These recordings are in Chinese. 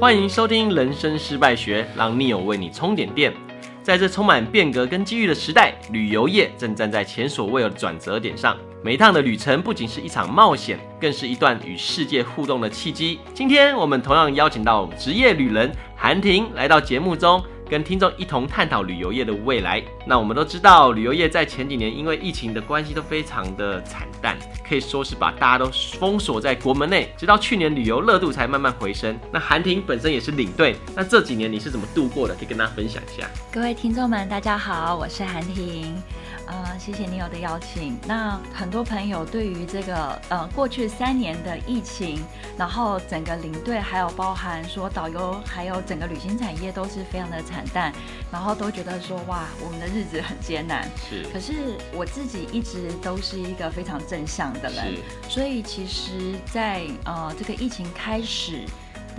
欢迎收听《人生失败学》，让 Neo 为你充点电。在这充满变革跟机遇的时代，旅游业正站在前所未有的转折点上。每一趟的旅程不仅是一场冒险，更是一段与世界互动的契机。今天我们同样邀请到职业旅人韩婷来到节目中。跟听众一同探讨旅游业的未来。那我们都知道，旅游业在前几年因为疫情的关系都非常的惨淡，可以说是把大家都封锁在国门内。直到去年旅游热度才慢慢回升。那韩婷本身也是领队，那这几年你是怎么度过的？可以跟大家分享一下。各位听众们，大家好，我是韩婷。呃，谢谢 Neo 的邀请。那很多朋友对于这个呃过去三年的疫情，然后整个领队还有包含说导游，还有整个旅行产业都是非常的惨淡，然后都觉得说哇，我们的日子很艰难。是。可是我自己一直都是一个非常正向的人，所以其实在，在呃这个疫情开始。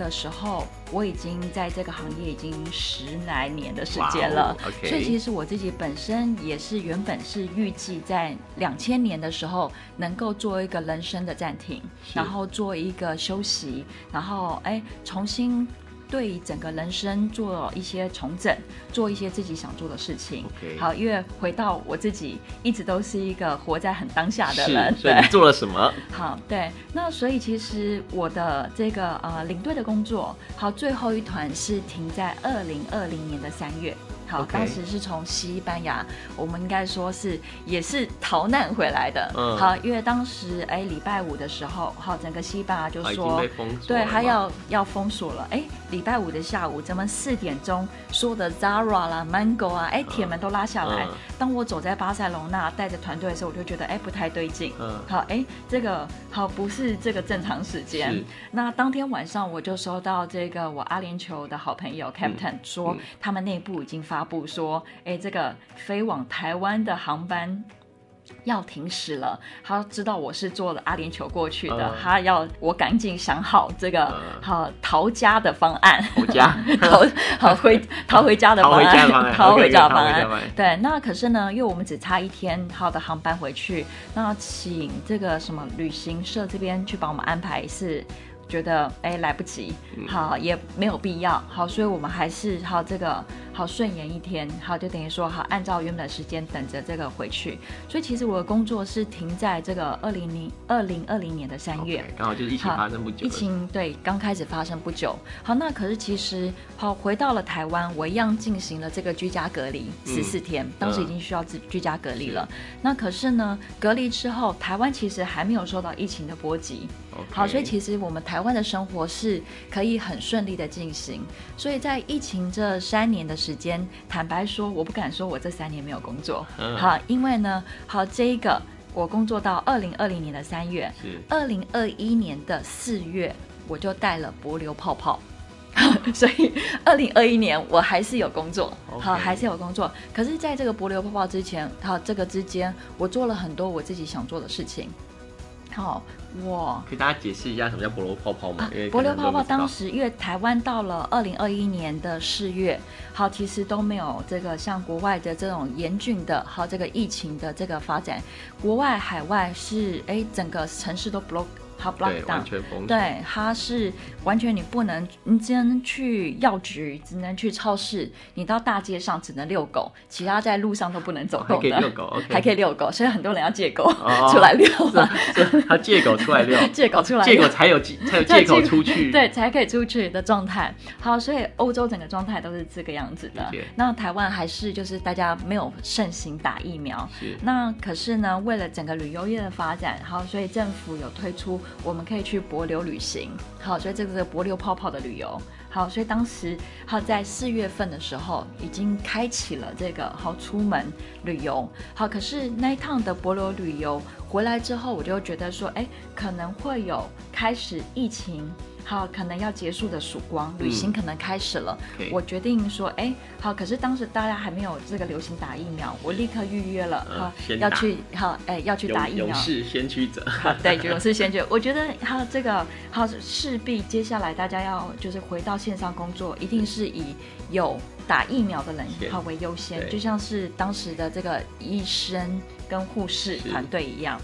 的时候，我已经在这个行业已经十来年的时间了，wow. 所以其实我自己本身也是原本是预计在两千年的时候能够做一个人生的暂停，然后做一个休息，然后哎重新。对整个人生做一些重整，做一些自己想做的事情。好，因为回到我自己，一直都是一个活在很当下的人。所以你做了什么？好，对，那所以其实我的这个呃领队的工作，好，最后一团是停在二零二零年的三月。好.当时是从西班牙，我们应该说是也是逃难回来的。嗯，好，因为当时哎礼拜五的时候，好，整个西班牙就说，对，他要要封锁了。哎，礼拜五的下午，咱们四点钟说的 Zara 啦、Mango 啊，哎，铁门都拉下来。嗯、当我走在巴塞隆纳带着团队的时候，我就觉得哎不太对劲。嗯，好，哎，这个好不是这个正常时间。那当天晚上我就收到这个我阿联酋的好朋友 Captain、嗯、说、嗯，他们内部已经发。发布说，哎，这个飞往台湾的航班要停驶了。他知道我是坐了阿联酋过去的，uh, 他要我赶紧想好这个、uh, 好逃家的方案，逃家，逃好回 逃回家的方案，逃回家的方案。对，那可是呢，因为我们只差一天好的航班回去，那请这个什么旅行社这边去帮我们安排是。觉得哎来不及，好也没有必要，好，所以我们还是好这个好顺延一天，好就等于说好按照原本的时间等着这个回去。所以其实我的工作是停在这个二零零二零二零年的三月，刚、okay, 好就是疫情发生不久。疫情对刚开始发生不久，好那可是其实好回到了台湾，我一样进行了这个居家隔离十四天、嗯，当时已经需要自居家隔离了。那可是呢，隔离之后，台湾其实还没有受到疫情的波及。好，所以其实我们台湾的生活是可以很顺利的进行。所以在疫情这三年的时间，坦白说，我不敢说我这三年没有工作。嗯、好，因为呢，好这一个我工作到二零二零年的三月，二零二一年的四月我就带了帛琉泡泡，所以二零二一年我还是有工作。好，还是有工作。可是在这个帛琉泡泡之前，好这个之间，我做了很多我自己想做的事情。好，我给大家解释一下什么叫帛琉泡泡吗？啊、帛琉泡泡当时因为台湾到了二零二一年的四月，好，其实都没有这个像国外的这种严峻的，好这个疫情的这个发展，国外海外是哎整个城市都 block。好 block down，对，它是完全你不能，你只能去药局，只能去超市，你到大街上只能遛狗，其他在路上都不能走动的。还可以遛狗，okay. 还可以遛狗，所以很多人要借狗 出来遛。哦、他 借狗出来遛，借狗出来，借狗才有才有借口出去，对，才可以出去的状态。好，所以欧洲整个状态都是这个样子的。那台湾还是就是大家没有盛行打疫苗。那可是呢，为了整个旅游业的发展，好，所以政府有推出。我们可以去博流旅行，好，所以这个是帛琉泡泡的旅游，好，所以当时好在四月份的时候已经开启了这个好出门旅游，好，可是那一趟的帛琉旅游回来之后，我就觉得说，哎，可能会有开始疫情。好，可能要结束的曙光，旅行可能开始了。嗯 okay. 我决定说，哎、欸，好，可是当时大家还没有这个流行打疫苗，我立刻预约了，好，要去，好，哎、欸，要去打疫苗。勇士先驱者，对，勇士先驱者。我觉得，好，这个，好，势必接下来大家要就是回到线上工作，一定是以有打疫苗的人好为优先，就像是当时的这个医生跟护士团队一样。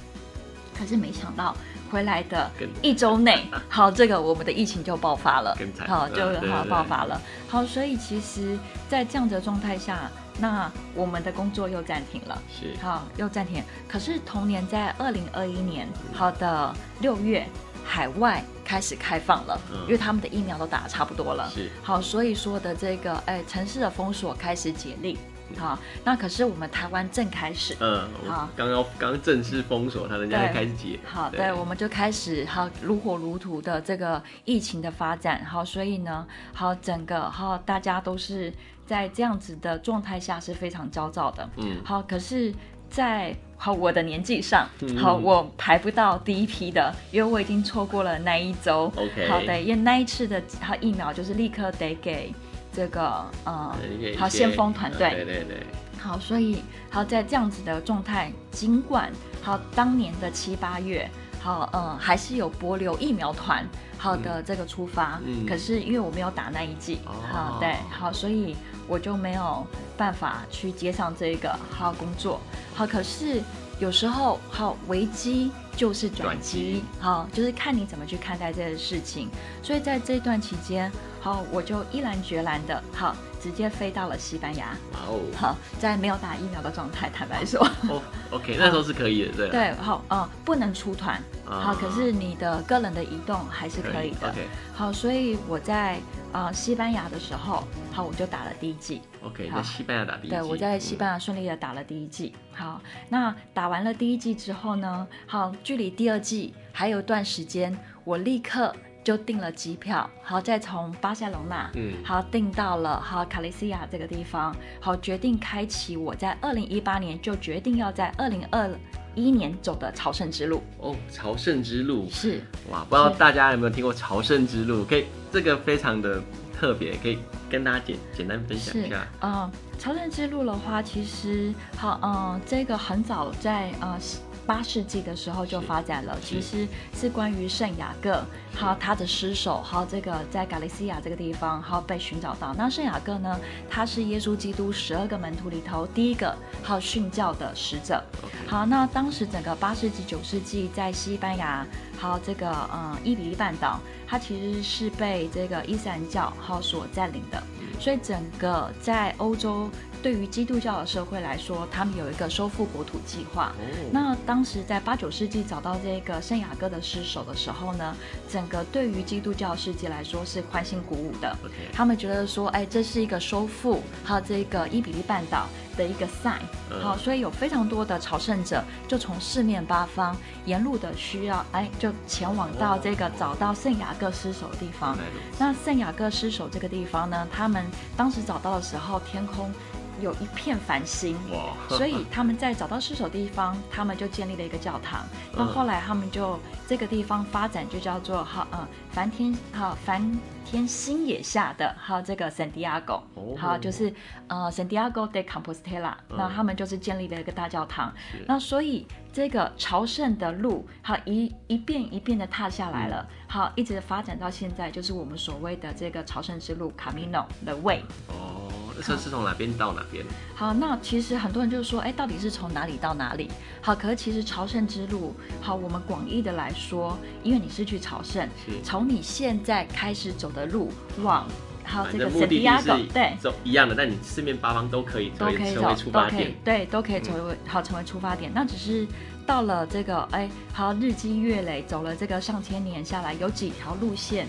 可是没想到回来的一周内，好，这个我们的疫情就爆发了，好，就好爆发了。好，所以其实，在这样的状态下，那我们的工作又暂停了，是，好，又暂停。可是同年在二零二一年，好的六月，海外开始开放了，因为他们的疫苗都打得差不多了，是，好，所以说的这个，哎，城市的封锁开始解禁。好，那可是我们台湾正开始，嗯，好，刚刚刚正式封锁，他人家就开始解，好，对，我们就开始好如火如荼的这个疫情的发展，好，所以呢，好整个好大家都是在这样子的状态下是非常焦躁的，嗯，好，可是，在好我的年纪上，好我排不到第一批的，因为我已经错过了那一周，OK，好的，因为那一次的他疫苗就是立刻得给。这个呃，好先锋团队，对对对，好，所以好在这样子的状态，尽管好当年的七八月，好嗯还是有帛流疫苗团好的这个出发，嗯，可是因为我没有打那一剂，哦，好对，好，所以我就没有办法去接上这个好工作，好，可是有时候好危机就是转机，好，就是看你怎么去看待这个事情，所以在这段期间。好，我就毅然决然的，好，直接飞到了西班牙。哇哦，好，在没有打疫苗的状态，坦白说。哦，OK，那时候是可以的，对。对，好，嗯，不能出团，好，可是你的个人的移动还是可以的。OK，好，所以我在呃西班牙的时候，好，我就打了第一剂。OK，在西班牙打第一剂。对，我在西班牙顺利的打了第一剂。好，那打完了第一剂之后呢，好，距离第二剂还有一段时间，我立刻。就订了机票，好，再从巴塞隆纳，嗯，好，订到了好卡利西亚这个地方，好，决定开启我在二零一八年就决定要在二零二一年走的朝圣之路。哦，朝圣之路是哇，不知道大家有没有听过朝圣之路？可以，这个非常的特别，可以跟大家简简单分享一下。嗯，朝圣之路的话，其实好，嗯，这个很早在呃。八世纪的时候就发展了，其实是关于圣雅各，好，他的尸首，好，这个在加利西亚这个地方，好被寻找到。那圣雅各呢，他是耶稣基督十二个门徒里头第一个好殉教的使者。好，那当时整个八世纪、九世纪在西班牙，好，这个嗯伊比利半岛，它其实是被这个伊斯兰教好所占领的，所以整个在欧洲。对于基督教的社会来说，他们有一个收复国土计划。那当时在八九世纪找到这个圣雅各的尸首的时候呢，整个对于基督教世界来说是欢欣鼓舞的。他们觉得说，哎，这是一个收复还有这个伊比利半岛的一个 sign。好，所以有非常多的朝圣者就从四面八方沿路的需要，哎，就前往到这个找到圣雅各失守的地方。那圣雅各失守这个地方呢，他们当时找到的时候，天空。有一片繁星，所以他们在找到失守的地方，他们就建立了一个教堂。那后来他们就这个地方发展就叫做哈呃梵天哈梵天星野下的哈这个圣地亚哥，好就是呃圣地亚哥的 Compostela，那他们就是建立了一个大教堂。那所以这个朝圣的路好一一遍一遍的踏下来了，好一直发展到现在，就是我们所谓的这个朝圣之路 Camino the Way。这是从哪边到哪边？好，那其实很多人就是说，哎，到底是从哪里到哪里？好，可是其实朝圣之路，好，我们广义的来说，因为你是去朝圣，从你现在开始走的路往，好这个圣地亚哥，对，走一样的，但你四面八方都可以，都可以成为出发点，对，都可以成为、嗯、好成为出发点。那只是到了这个，哎，好日积月累，走了这个上千年下来，有几条路线。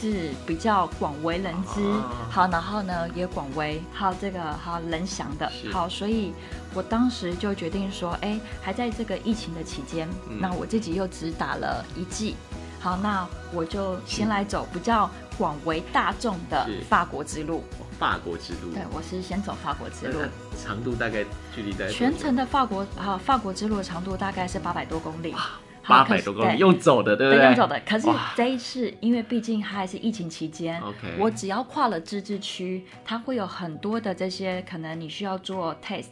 是比较广为人知，好，然后呢也广为好这个好人祥的，好，所以我当时就决定说，哎，还在这个疫情的期间，嗯、那我自己又只打了一季，好，那我就先来走比较广为大众的法国之路。法国之路，对，我是先走法国之路，长度大概距离在全程的法国啊，法国之路的长度大概是八百多公里。八百多公里用走的，对不对？用走的。可是这一次，因为毕竟它还是疫情期间，OK，我只要跨了自治区，它会有很多的这些可能你需要做 test，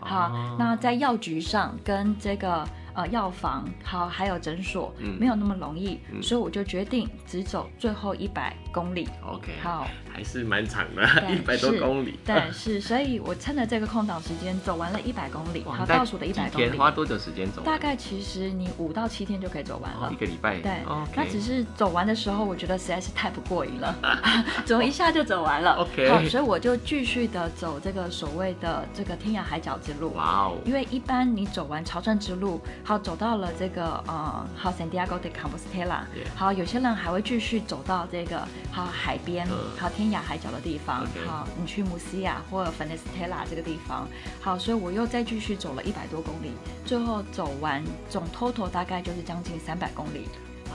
好，那在药局上跟这个呃药房，好还有诊所，嗯没有那么容易，嗯所以我就决定只走最后一百公里。OK，好，还是蛮长的，一百多公里。对，是，所以我趁着这个空档时间走完了一百公里，好，倒数的一百公里。花多久时间走？大概其实你五到七天就可以走完了，哦、一个礼拜。对那只是走完的时候，我觉得实在是太不过瘾了，走一下就走完了。OK，好，所以我就继续的走这个所谓的这个天涯海角之路。哇哦！因为一般你走完朝圣之路，好走到了这个呃，好 Santiago de Compostela，、好有些人还会继续走到这个好海边，好天涯海角的地方。好你去穆西亚或者 Finisterre 这个地方，好，所以我又再继续走了一百多公里，最后走完总 total 大概就是将近三百公里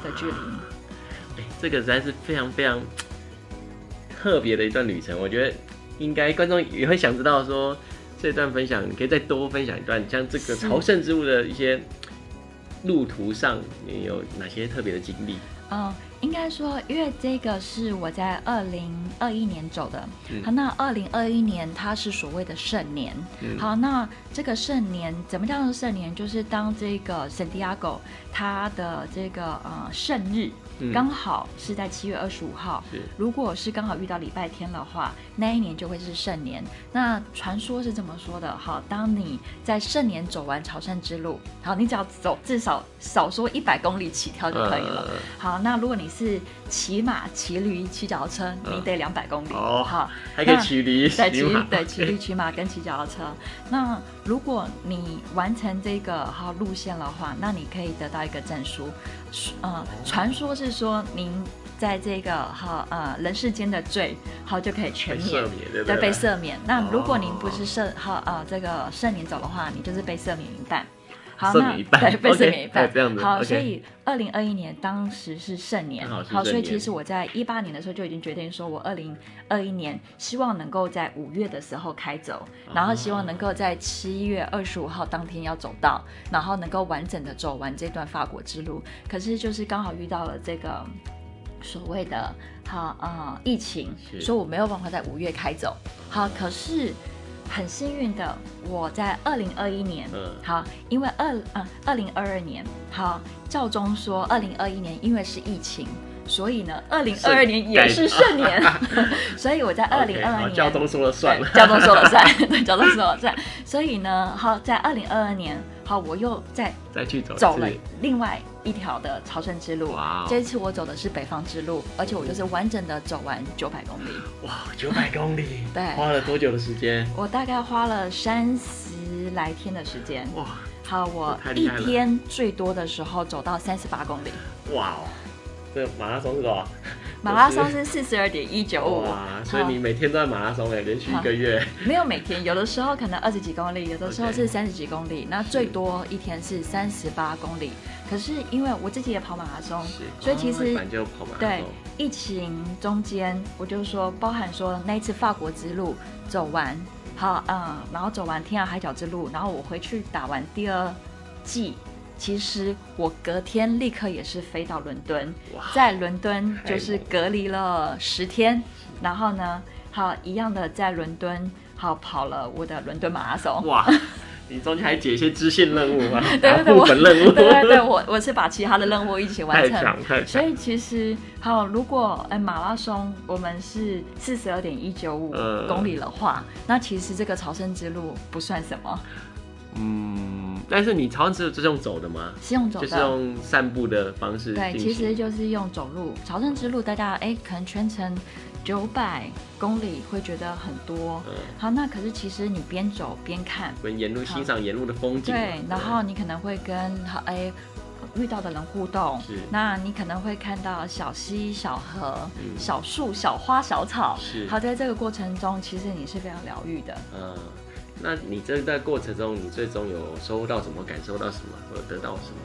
的距离。哎，这个实在是非常非常特别的一段旅程，我觉得应该观众也会想知道说，这段分享你可以再多分享一段，像这个朝圣之路的一些路途上，你有哪些特别的经历？嗯，应该说，因为这个是我在二零二一年走的，嗯、好，那二零二一年它是所谓的圣年、嗯，好，那这个圣年怎么叫做圣年？就是当这个圣地亚哥它的这个呃圣日。刚好是在七月二十五号，如果是刚好遇到礼拜天的话，那一年就会是圣年。那传说是这么说的：好，当你在圣年走完朝圣之路，好，你只要走至少少说一百公里起跳就可以了。好，那如果你是骑马、骑驴、骑脚踏车，你得两百公里。哦，好，还可以骑驴、对，骑对骑驴、骑马跟骑脚踏车。那如果你完成这个好路线的话，那你可以得到一个证书。呃，传说是说您在这个哈呃人世间的罪好就可以全免，对，对，被赦免。那如果您不是圣哈呃这个圣年走的话，你就是被赦免一半。好，那对被赦免一半。这样子。好，所以二零二一年当时是盛年，好，所以其实我在一八年的时候就已经决定说，我二零二一年希望能够在五月的时候开走，然后希望能够在七月二十五号当天要走到，然后能够完整的走完这段法国之路。可是就是刚好遇到了这个所谓的好呃疫情，所以我没有办法在五月开走。好，可是。很幸运的，我在二零二一年，嗯，好，因为二嗯二零二二年，好，赵忠说二零二一年因为是疫情，所以呢，二零二二年也是顺年，所以我在二零二二年，教宗说了算。了，教宗说了算，对，教宗 说了算，所以呢，好，在二零二二年。好，我又再再去走走了另外一条的朝圣之路。哇！这次我走的是北方之路，而且我就是完整的走完九百公里。哇，九百公里！对，花了多久的时间？我大概花了三十来天的时间。哇！好，我一天最多的时候走到三十八公里。哇哦！这马拉松是多少？马拉松是四十二点一九五，哇所以你每天都在马拉松哎，连续一个月。没有每天，有的时候可能二十几公里，有的时候是三十几公里，那最多一天是三十八公里。可是因为我自己也跑马拉松，所以其实、哦、对疫情中间，我就说包含说那一次法国之路走完，好嗯，然后走完天涯海角之路，然后我回去打完第二剂。其实我隔天立刻也是飞到伦敦，在伦敦就是隔离了十天，然后呢，好一样的在伦敦好跑了我的伦敦马拉松。哇，你中间还解一些支线任务 吗？对对对，部分任务。对对对，我我是把其他的任务一起完成。所以其实好，如果哎马拉松我们是四十二点一九五公里的话，呃，那其实这个朝圣之路不算什么。嗯，但是你朝圣之路是用走的吗？是用走的，就是用散步的方式。对，其实就是用走路。朝圣之路，大家哎，可能全程九百公里会觉得很多。嗯。好，那可是其实你边走边看，边沿路欣赏沿路的风景。对，然后你可能会跟好哎遇到的人互动。是。那你可能会看到小溪、小河、嗯、小树、小花、小草。是。好，在这个过程中，其实你是非常疗愈的。嗯。那你这在过程中，你最终有收获到什么？感受到什么？或得到什么？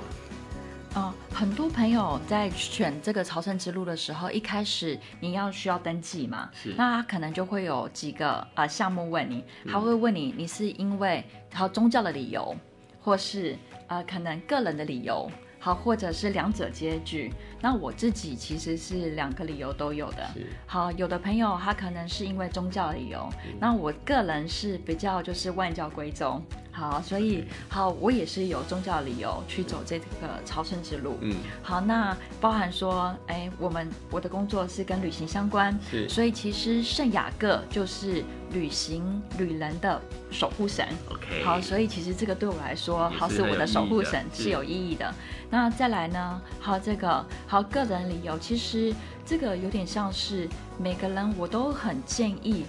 嗯，很多朋友在选这个朝圣之路的时候，一开始你要需要登记嘛？是。那他可能就会有几个啊、呃、项目问你，他会问你，你是因为他宗教的理由，或是呃可能个人的理由。好，或者是两者皆具。那我自己其实是两个理由都有的。好，有的朋友他可能是因为宗教理由，嗯、那我个人是比较就是万教归宗。好，所以好，我也是有宗教理由去走这个朝圣之路。嗯，好，那包含说，哎，我们我的工作是跟旅行相关，是，所以其实圣雅各就是旅行旅人的守护神。OK，好，所以其实这个对我来说，好是我的守护神是有意义的。那再来呢，好，这个好个人理由，其实这个有点像是每个人我都很建议。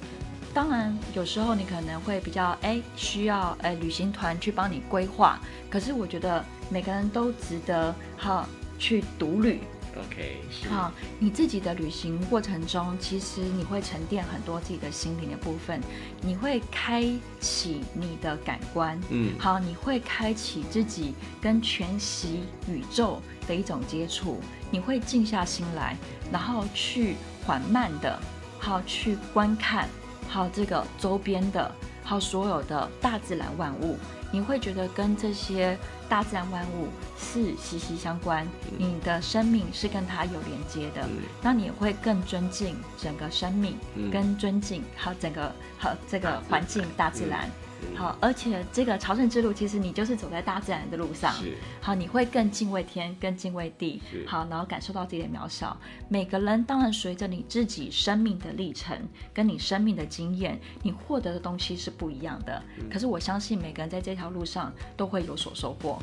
当然，有时候你可能会比较哎需要哎旅行团去帮你规划，可是我觉得每个人都值得好去独旅。OK，好，你自己的旅行过程中，其实你会沉淀很多自己的心灵的部分，你会开启你的感官，嗯，好，你会开启自己跟全息宇宙的一种接触，你会静下心来，然后去缓慢的，好去观看。好，这个周边的，好所有的大自然万物，你会觉得跟这些大自然万物是息息相关，嗯、你的生命是跟它有连接的，嗯、那你会更尊敬整个生命，嗯、跟尊敬好整个好这个环境大自然。嗯好，而且这个朝圣之路，其实你就是走在大自然的路上。是。好，你会更敬畏天，更敬畏地。好，然后感受到自己的渺小。每个人当然随着你自己生命的历程，跟你生命的经验，你获得的东西是不一样的。嗯。可是我相信每个人在这条路上都会有所收获。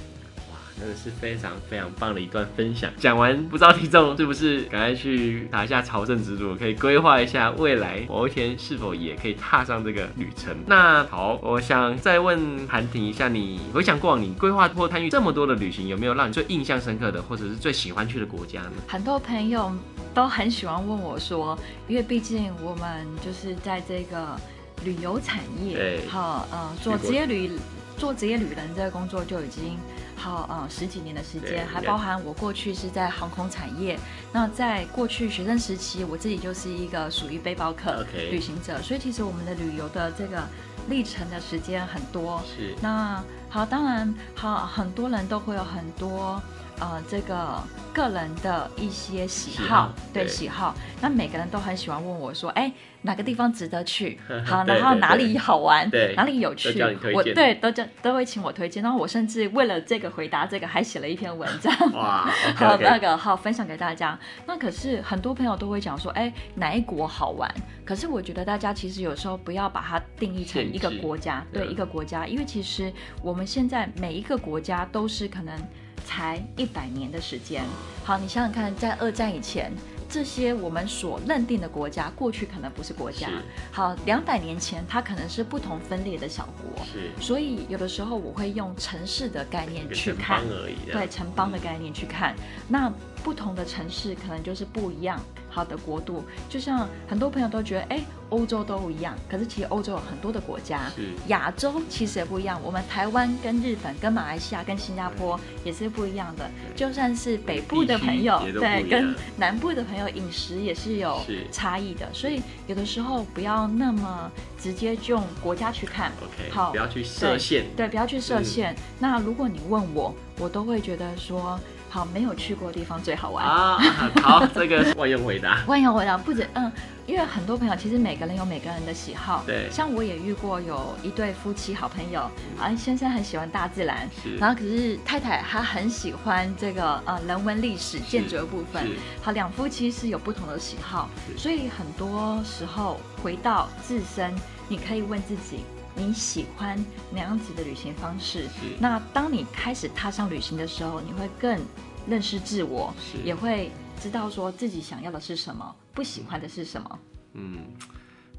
真的是非常非常棒的一段分享。讲完，不知道听众是不是赶快去打一下朝圣之路，可以规划一下未来某一天是否也可以踏上这个旅程。那好，我想再问韩婷一下，你回想过往你规划或参与这么多的旅行，有没有让你最印象深刻的，或者是最喜欢去的国家呢？很多朋友都很喜欢问我说，因为毕竟我们就是在这个旅游产业，对，好，呃，做职业旅做职业旅人这个工作就已经。好，呃，十几年的时间，还包含我过去是在航空产业。那在过去学生时期，我自己就是一个属于背包客旅行者.所以其实我们的旅游的这个历程的时间很多。是。那好，当然好，很多人都会有很多呃这个个人的一些喜好，喜好对，对喜好。那每个人都很喜欢问我说，哎。哪个地方值得去？好，然后哪里好玩？对，哪里有趣？我对都叫都会请我推荐。然后我甚至为了这个回答这个，还写了一篇文章。哇，好那个好分享给大家。那可是很多朋友都会讲说，哎，哪一国好玩？可是我觉得大家其实有时候不要把它定义成一个国家，对一个国家，因为其实我们现在每一个国家都是可能才一百年的时间。好，你想想看，在二战以前。这些我们所认定的国家，过去可能不是国家。是好，两百年前它可能是不同分裂的小国。是，所以有的时候我会用城市的概念去看，对城邦的概念去看，嗯、那不同的城市可能就是不一样。好的国度，就像很多朋友都觉得，哎，欧洲都一样。可是其实欧洲有很多的国家，是亚洲其实也不一样。我们台湾跟日本、跟马来西亚、跟新加坡也是不一样的。就算是北部的朋友，对，跟南部的朋友饮食也是有差异的。所以有的时候不要那么直接就用国家去看，OK，好，不要去设限，对，不要去设限。那如果你问我，我都会觉得说。好，没有去过的地方最好玩啊！好，这个万用回答。万用回答不止，嗯，因为很多朋友其实每个人有每个人的喜好。对。像我也遇过有一对夫妻好朋友，啊，先生很喜欢大自然，然后可是太太她很喜欢这个呃人文历史建筑的部分。好，两夫妻是有不同的喜好，所以很多时候回到自身，你可以问自己。你喜欢哪样子的旅行方式？是那当你开始踏上旅行的时候，你会更认识自我，也会知道说自己想要的是什么，不喜欢的是什么。嗯，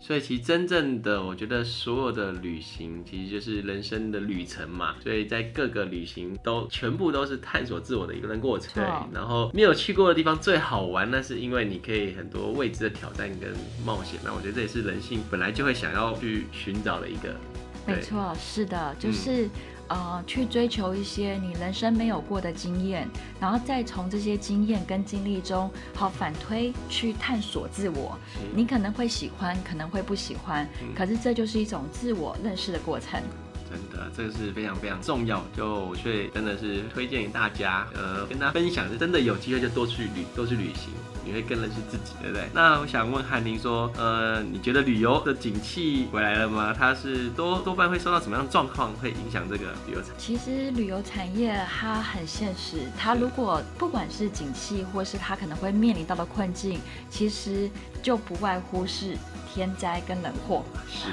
所以其实真正的，我觉得所有的旅行其实就是人生的旅程嘛。所以在各个旅行都全部都是探索自我的一个过程。对，然后没有去过的地方最好玩，那是因为你可以很多未知的挑战跟冒险。那我觉得这也是人性本来就会想要去寻找的一个。没错，是的，就是、嗯、呃，去追求一些你人生没有过的经验，然后再从这些经验跟经历中，好反推去探索自我。你可能会喜欢，可能会不喜欢，嗯、可是这就是一种自我认识的过程。真的，这个是非常非常重要，就所以真的是推荐给大家，呃，跟大家分享，是真的有机会就多去旅，多去旅行。你会更认识自己，对不对？那我想问翰宁说，呃，你觉得旅游的景气回来了吗？它是多多半会受到什么样的状况会影响这个旅游产业？其实旅游产业它很现实，它如果不管是景气，或是它可能会面临到的困境，其实就不外乎是天灾跟人祸。是。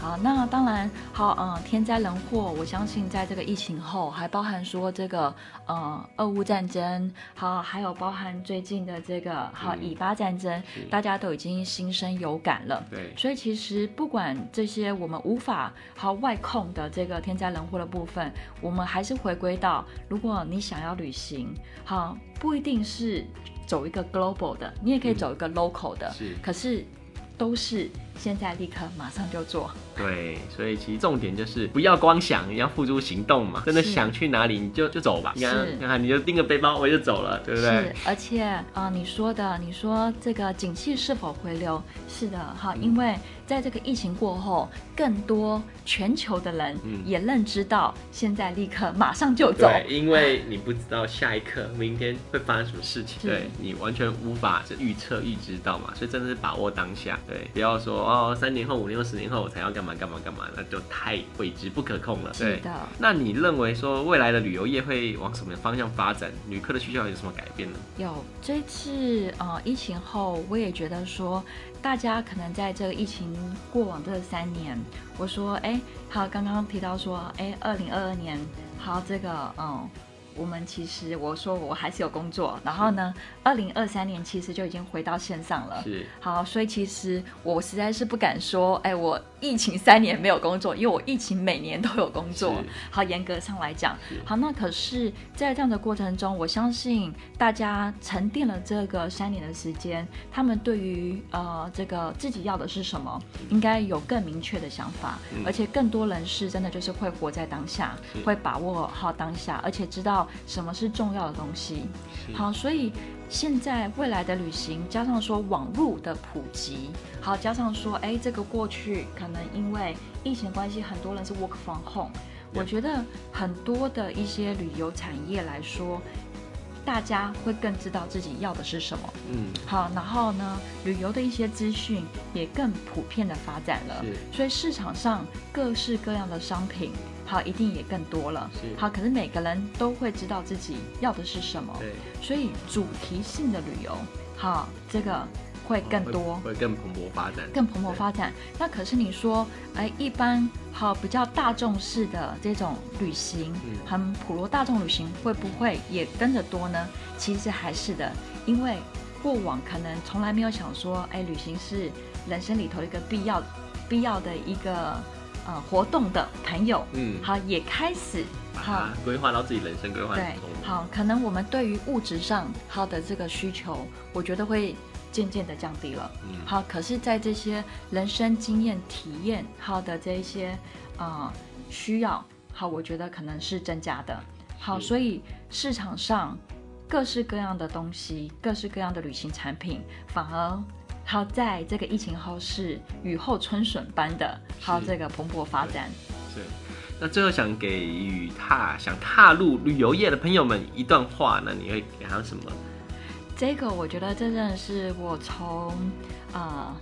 好，那当然好，嗯，天灾人祸，我相信在这个疫情后，还包含说这个，呃，俄乌战争，好，还有包含最近的这个，好，以巴战争，大家都已经心生有感了。对，所以其实不管这些我们无法好外控的这个天灾人祸的部分，我们还是回归到，如果你想要旅行，好，不一定是走一个 global 的，你也可以走一个 local 的，是，可是都是。现在立刻马上就做，对，所以其实重点就是不要光想，你要付诸行动嘛。真的想去哪里，你就就走吧。你看，你看你就拎个背包，我就走了，对不对？是，而且啊、呃，你说的，你说这个景气是否回流？是的，哈，因为在这个疫情过后，更多全球的人也认知到，现在立刻马上就走。对，因为你不知道下一刻、明天会发生什么事情，对你完全无法预测、预知到嘛。所以真的是把握当下，对，不要说。哦，三年后、五年后、十年后我才要干嘛干嘛干嘛，那就太未知不可控了。对的。那你认为说未来的旅游业会往什么方向发展？旅客的需求有什么改变呢？有这次呃疫情后，我也觉得说大家可能在这个疫情过往这三年，我说哎，好，刚刚提到说哎，二零二二年好这个嗯。我们其实我说我还是有工作，然后呢，二零二三年其实就已经回到线上了。是，好，所以其实我实在是不敢说，哎，我疫情三年没有工作，因为我疫情每年都有工作。好，严格上来讲，好，那可是，在这样的过程中，我相信大家沉淀了这个三年的时间，他们对于呃这个自己要的是什么，应该有更明确的想法，嗯、而且更多人是真的就是会活在当下，会把握好当下，而且知道。什么是重要的东西？好，所以现在未来的旅行，加上说网络的普及，好，加上说，哎，这个过去可能因为疫情的关系，很多人是 work from home。我觉得很多的一些旅游产业来说，大家会更知道自己要的是什么。嗯，好，然后呢，旅游的一些资讯也更普遍的发展了，所以市场上各式各样的商品。好，一定也更多了。是好，可是每个人都会知道自己要的是什么。对，所以主题性的旅游，好，这个会更多，会，会更蓬勃发展，更蓬勃发展。那可是你说，哎，一般好比较大众式的这种旅行，嗯、很普罗大众旅行，会不会也跟着多呢？其实还是的，因为过往可能从来没有想说，哎，旅行是人生里头一个必要必要的一个。呃，活动的朋友，嗯，好，也开始好规划到自己人生规划。对，好，可能我们对于物质上好的这个需求，我觉得会渐渐的降低了。嗯，好，可是，在这些人生经验体验好的这一些呃需要，好，我觉得可能是增加的。好，所以市场上各式各样的东西，各式各样的旅行产品，反而。好，在这个疫情后是雨后春笋般的，好这个蓬勃发展。是，那最后想给予踏想踏入旅游业的朋友们一段话，那你会给他什么？这个我觉得这真的是我从啊、呃，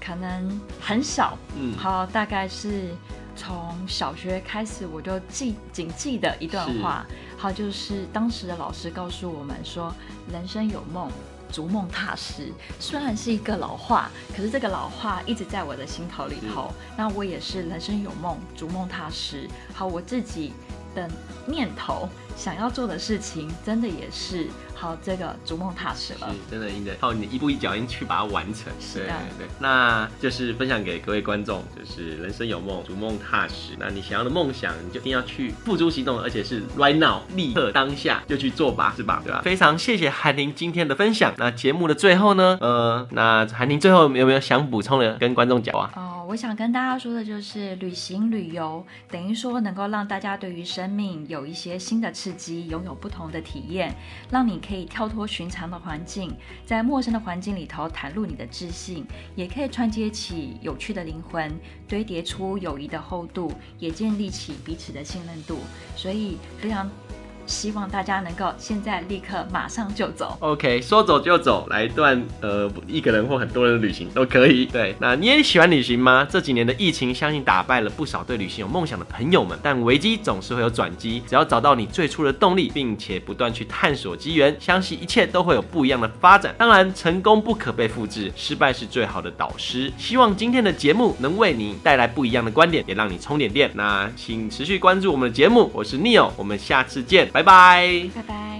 可能很小，嗯，好，大概是从小学开始我就记谨记的一段话，好，就是当时的老师告诉我们说，人生有梦。逐梦踏实，虽然是一个老话，可是这个老话一直在我的心头里头。那我也是人生有梦，逐梦踏实。好，我自己的念头，想要做的事情，真的也是。好，这个逐梦踏实了，是真的应该靠你一步一脚印去把它完成。是的，对对，那就是分享给各位观众，就是人生有梦，逐梦踏实。那你想要的梦想，你就一定要去付诸行动，而且是 right now，立刻当下就去做吧，是吧？对吧？非常谢谢韩宁今天的分享。那节目的最后呢，呃，那韩宁最后有没有想补充的跟观众讲啊？哦。我想跟大家说的就是，旅行旅游等于说能够让大家对于生命有一些新的刺激，拥有不同的体验，让你可以跳脱寻常的环境，在陌生的环境里头袒露你的自信，也可以串接起有趣的灵魂，堆叠出友谊的厚度，也建立起彼此的信任度。所以非常。希望大家能够现在立刻马上就走。OK，说走就走，来一段呃一个人或很多人的旅行都可以。对，那你也喜欢旅行吗？这几年的疫情，相信打败了不少对旅行有梦想的朋友们。但危机总是会有转机，只要找到你最初的动力，并且不断去探索机缘，相信一切都会有不一样的发展。当然，成功不可被复制，失败是最好的导师。希望今天的节目能为你带来不一样的观点，也让你充点电。那请持续关注我们的节目，我是 Neo，我们下次见。拜拜，拜拜。